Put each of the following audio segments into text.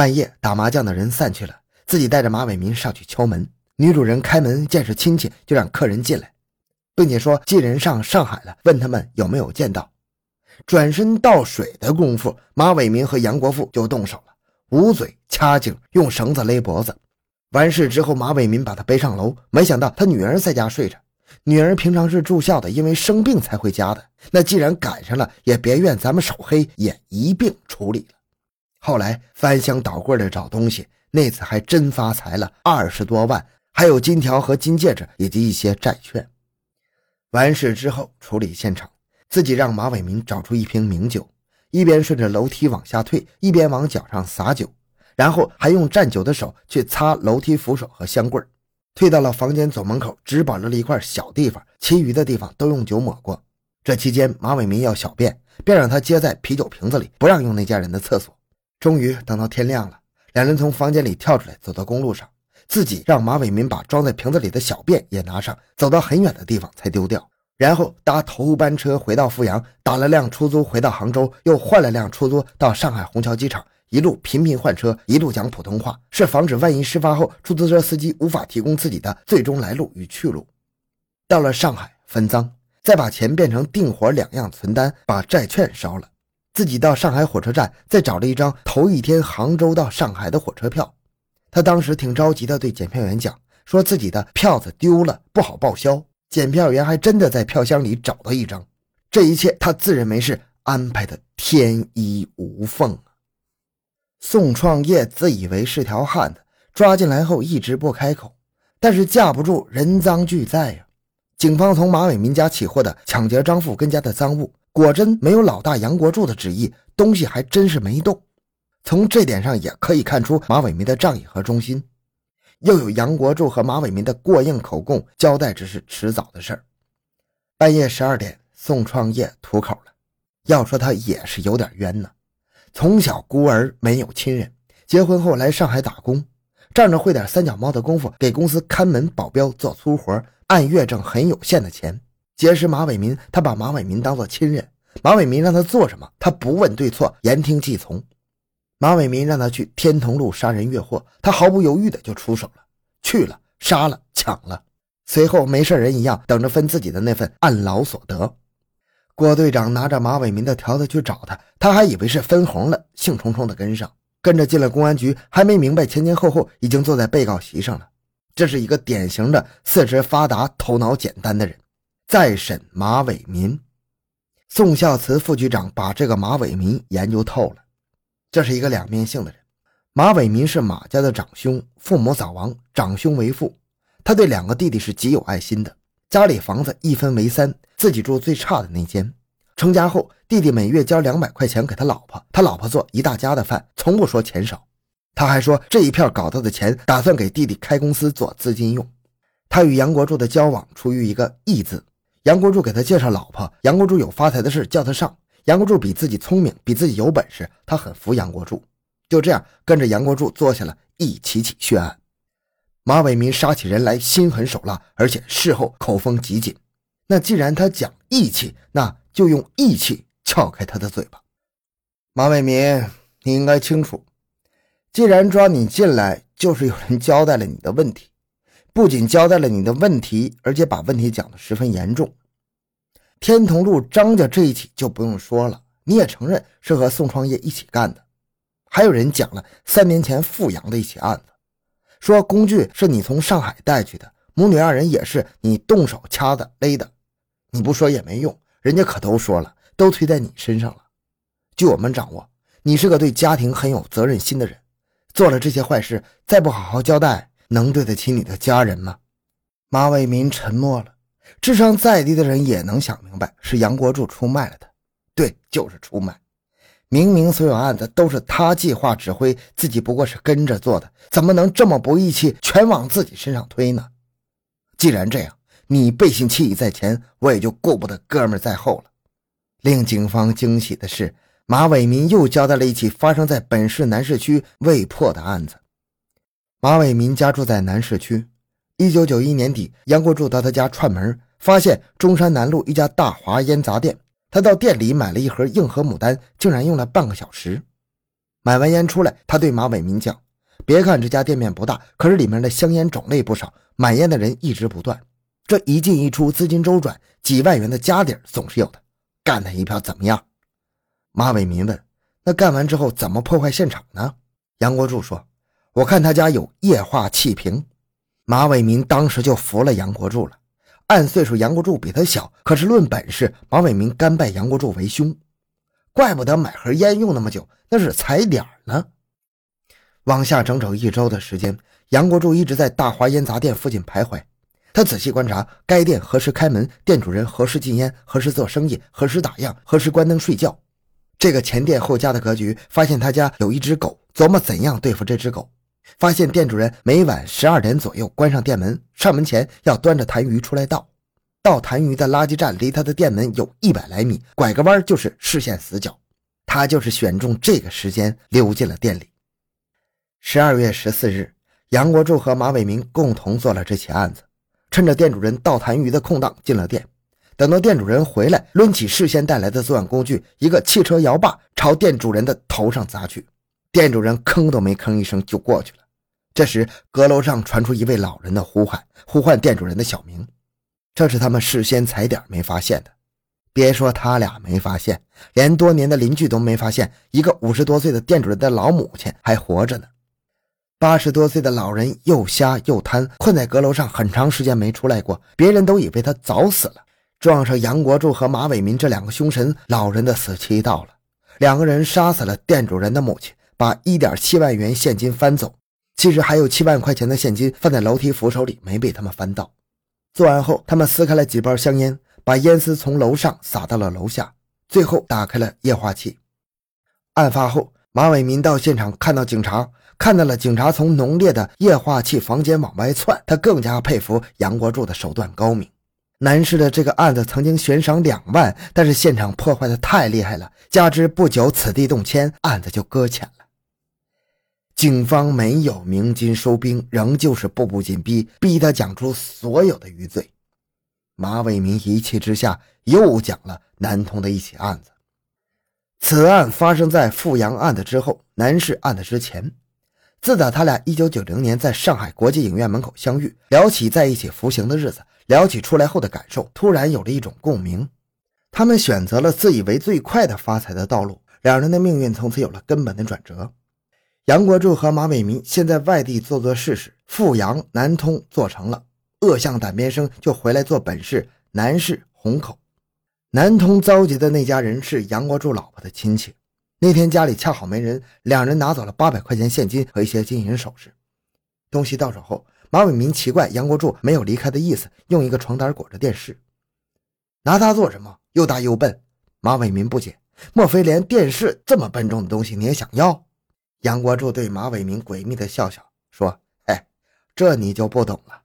半夜打麻将的人散去了，自己带着马伟民上去敲门。女主人开门见是亲戚，就让客人进来，并且说寄人上上海了，问他们有没有见到。转身倒水的功夫，马伟民和杨国富就动手了，捂嘴、掐颈，用绳子勒脖子。完事之后，马伟民把他背上楼，没想到他女儿在家睡着。女儿平常是住校的，因为生病才回家的。那既然赶上了，也别怨咱们手黑，也一并处理了。后来翻箱倒柜的找东西，那次还真发财了，二十多万，还有金条和金戒指以及一些债券。完事之后，处理现场。自己让马伟民找出一瓶名酒，一边顺着楼梯往下退，一边往脚上洒酒，然后还用蘸酒的手去擦楼梯扶手和香棍退到了房间左门口，只保留了一块小地方，其余的地方都用酒抹过。这期间，马伟民要小便，便让他接在啤酒瓶子里，不让用那家人的厕所。终于等到天亮了，两人从房间里跳出来，走到公路上，自己让马伟民把装在瓶子里的小便也拿上，走到很远的地方才丢掉。然后搭头班车回到阜阳，打了辆出租回到杭州，又换了辆出租到上海虹桥机场，一路频频换车，一路讲普通话，是防止万一事发后出租车司机无法提供自己的最终来路与去路。到了上海分赃，再把钱变成定活两样存单，把债券烧了，自己到上海火车站再找了一张头一天杭州到上海的火车票。他当时挺着急的，对检票员讲，说自己的票子丢了，不好报销。检票员还真的在票箱里找到一张，这一切他自认为是安排的天衣无缝啊。宋创业自以为是条汉子，抓进来后一直不开口，但是架不住人赃俱在呀。警方从马伟民家起获的抢劫张富根家的赃物，果真没有老大杨国柱的旨意，东西还真是没动。从这点上也可以看出马伟民的仗义和忠心。又有杨国柱和马伟民的过硬口供，交代只是迟早的事儿。半夜十二点，宋创业吐口了。要说他也是有点冤呢。从小孤儿，没有亲人，结婚后来上海打工，仗着会点三脚猫的功夫，给公司看门保镖做粗活，按月挣很有限的钱。结识马伟民，他把马伟民当做亲人。马伟民让他做什么，他不问对错，言听计从。马伟民让他去天潼路杀人越货，他毫不犹豫的就出手了，去了，杀了，抢了，随后没事人一样等着分自己的那份按劳所得。郭队长拿着马伟民的条子去找他，他还以为是分红了，兴冲冲的跟上，跟着进了公安局，还没明白前前后后，已经坐在被告席上了。这是一个典型的四肢发达、头脑简单的人。再审马伟民，宋孝慈副局长把这个马伟民研究透了。这是一个两面性的人。马伟民是马家的长兄，父母早亡，长兄为父。他对两个弟弟是极有爱心的，家里房子一分为三，自己住最差的那间。成家后，弟弟每月交两百块钱给他老婆，他老婆做一大家的饭，从不说钱少。他还说这一片搞到的钱，打算给弟弟开公司做资金用。他与杨国柱的交往出于一个义字，杨国柱给他介绍老婆，杨国柱有发财的事叫他上。杨国柱比自己聪明，比自己有本事，他很服杨国柱。就这样跟着杨国柱做下了一起起血案。马伟民杀起人来心狠手辣，而且事后口风极紧。那既然他讲义气，那就用义气撬开他的嘴巴。马伟民，你应该清楚，既然抓你进来，就是有人交代了你的问题，不仅交代了你的问题，而且把问题讲得十分严重。天同路张家这一起就不用说了，你也承认是和宋创业一起干的。还有人讲了三年前富阳的一起案子，说工具是你从上海带去的，母女二人也是你动手掐的勒的。你不说也没用，人家可都说了，都推在你身上了。据我们掌握，你是个对家庭很有责任心的人，做了这些坏事，再不好好交代，能对得起你的家人吗？马伟民沉默了。智商再低的人也能想明白，是杨国柱出卖了他。对，就是出卖。明明所有案子都是他计划指挥，自己不过是跟着做的，怎么能这么不义气，全往自己身上推呢？既然这样，你背信弃义在前，我也就顾不得哥们在后了。令警方惊喜的是，马伟民又交代了一起发生在本市南市区未破的案子。马伟民家住在南市区。一九九一年底，杨国柱到他家串门，发现中山南路一家大华烟杂店。他到店里买了一盒硬核牡丹，竟然用了半个小时。买完烟出来，他对马伟民讲：“别看这家店面不大，可是里面的香烟种类不少，买烟的人一直不断。这一进一出，资金周转，几万元的家底总是有的。干他一票怎么样？”马伟民问：“那干完之后怎么破坏现场呢？”杨国柱说：“我看他家有液化气瓶。”马伟民当时就服了杨国柱了。按岁数，杨国柱比他小，可是论本事，马伟民甘拜杨国柱为兄。怪不得买盒烟用那么久，那是踩点呢。往下整整一周的时间，杨国柱一直在大华烟杂店附近徘徊。他仔细观察该店何时开门，店主人何时禁烟，何时做生意，何时打烊，何时关灯睡觉。这个前店后家的格局，发现他家有一只狗，琢磨怎样对付这只狗。发现店主人每晚十二点左右关上店门，上门前要端着痰盂出来倒。倒痰盂的垃圾站离他的店门有一百来米，拐个弯就是视线死角。他就是选中这个时间溜进了店里。十二月十四日，杨国柱和马伟民共同做了这起案子，趁着店主人倒痰盂的空档进了店。等到店主人回来，抡起事先带来的作案工具——一个汽车摇把，朝店主人的头上砸去。店主人吭都没吭一声就过去了。这时，阁楼上传出一位老人的呼喊，呼唤店主人的小名。这是他们事先踩点没发现的。别说他俩没发现，连多年的邻居都没发现，一个五十多岁的店主人的老母亲还活着呢。八十多岁的老人又瞎又瘫，困在阁楼上很长时间没出来过，别人都以为他早死了。撞上杨国柱和马伟民这两个凶神，老人的死期到了。两个人杀死了店主人的母亲，把一点七万元现金翻走。其实还有七万块钱的现金放在楼梯扶手里，没被他们翻到。作案后，他们撕开了几包香烟，把烟丝从楼上撒到了楼下，最后打开了液化气。案发后，马伟民到现场看到警察，看到了警察从浓烈的液化气房间往外窜，他更加佩服杨国柱的手段高明。南市的这个案子曾经悬赏两万，但是现场破坏的太厉害了，加之不久此地动迁，案子就搁浅了。警方没有鸣金收兵，仍旧是步步紧逼，逼他讲出所有的余罪。马伟民一气之下，又讲了南通的一起案子。此案发生在富阳案的之后，南市案的之前。自打他俩1990年在上海国际影院门口相遇，聊起在一起服刑的日子，聊起出来后的感受，突然有了一种共鸣。他们选择了自以为最快的发财的道路，两人的命运从此有了根本的转折。杨国柱和马伟民先在外地做做试试，富阳、南通做成了，恶向胆边生，就回来做本市南市虹口。南通遭劫的那家人是杨国柱老婆的亲戚。那天家里恰好没人，两人拿走了八百块钱现金和一些金银首饰。东西到手后，马伟民奇怪杨国柱没有离开的意思，用一个床单裹着电视，拿它做什么？又大又笨。马伟民不解，莫非连电视这么笨重的东西你也想要？杨国柱对马伟民诡秘的笑笑，说：“哎，这你就不懂了，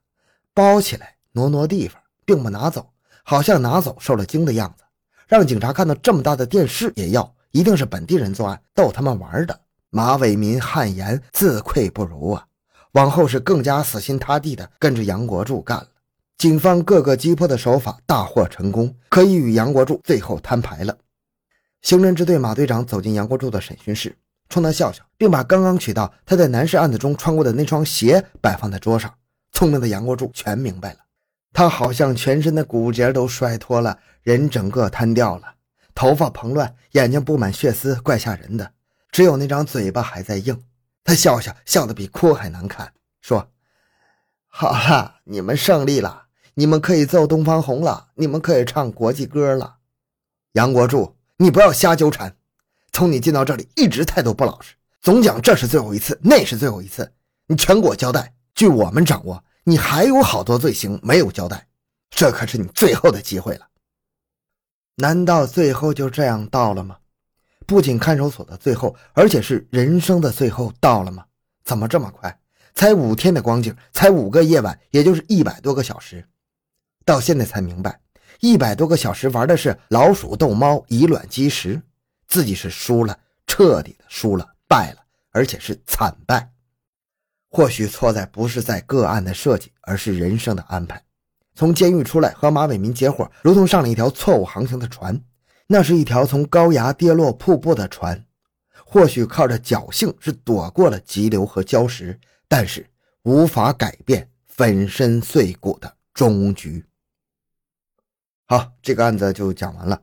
包起来挪挪地方，并不拿走，好像拿走受了惊的样子，让警察看到这么大的电视也要。”一定是本地人作案，逗他们玩的。马伟民汗颜，自愧不如啊！往后是更加死心塌地的跟着杨国柱干了。警方各个击破的手法大获成功，可以与杨国柱最后摊牌了。刑侦支队马队长走进杨国柱的审讯室，冲他笑笑，并把刚刚取到他在男士案子中穿过的那双鞋摆放在桌上。聪明的杨国柱全明白了，他好像全身的骨节都摔脱了，人整个瘫掉了。头发蓬乱，眼睛布满血丝，怪吓人的。只有那张嘴巴还在硬。他笑笑，笑得比哭还难看，说：“好了，你们胜利了，你们可以奏东方红了，你们可以唱国际歌了。”杨国柱，你不要瞎纠缠。从你进到这里，一直态度不老实，总讲这是最后一次，那是最后一次。你全给我交代。据我们掌握，你还有好多罪行没有交代，这可是你最后的机会了。难道最后就这样到了吗？不仅看守所的最后，而且是人生的最后到了吗？怎么这么快？才五天的光景，才五个夜晚，也就是一百多个小时。到现在才明白，一百多个小时玩的是老鼠逗猫，以卵击石，自己是输了，彻底的输了，败了，而且是惨败。或许错在不是在个案的设计，而是人生的安排。从监狱出来和马伟民结伙，如同上了一条错误航行的船。那是一条从高崖跌落瀑布的船。或许靠着侥幸是躲过了急流和礁石，但是无法改变粉身碎骨的终局。好，这个案子就讲完了。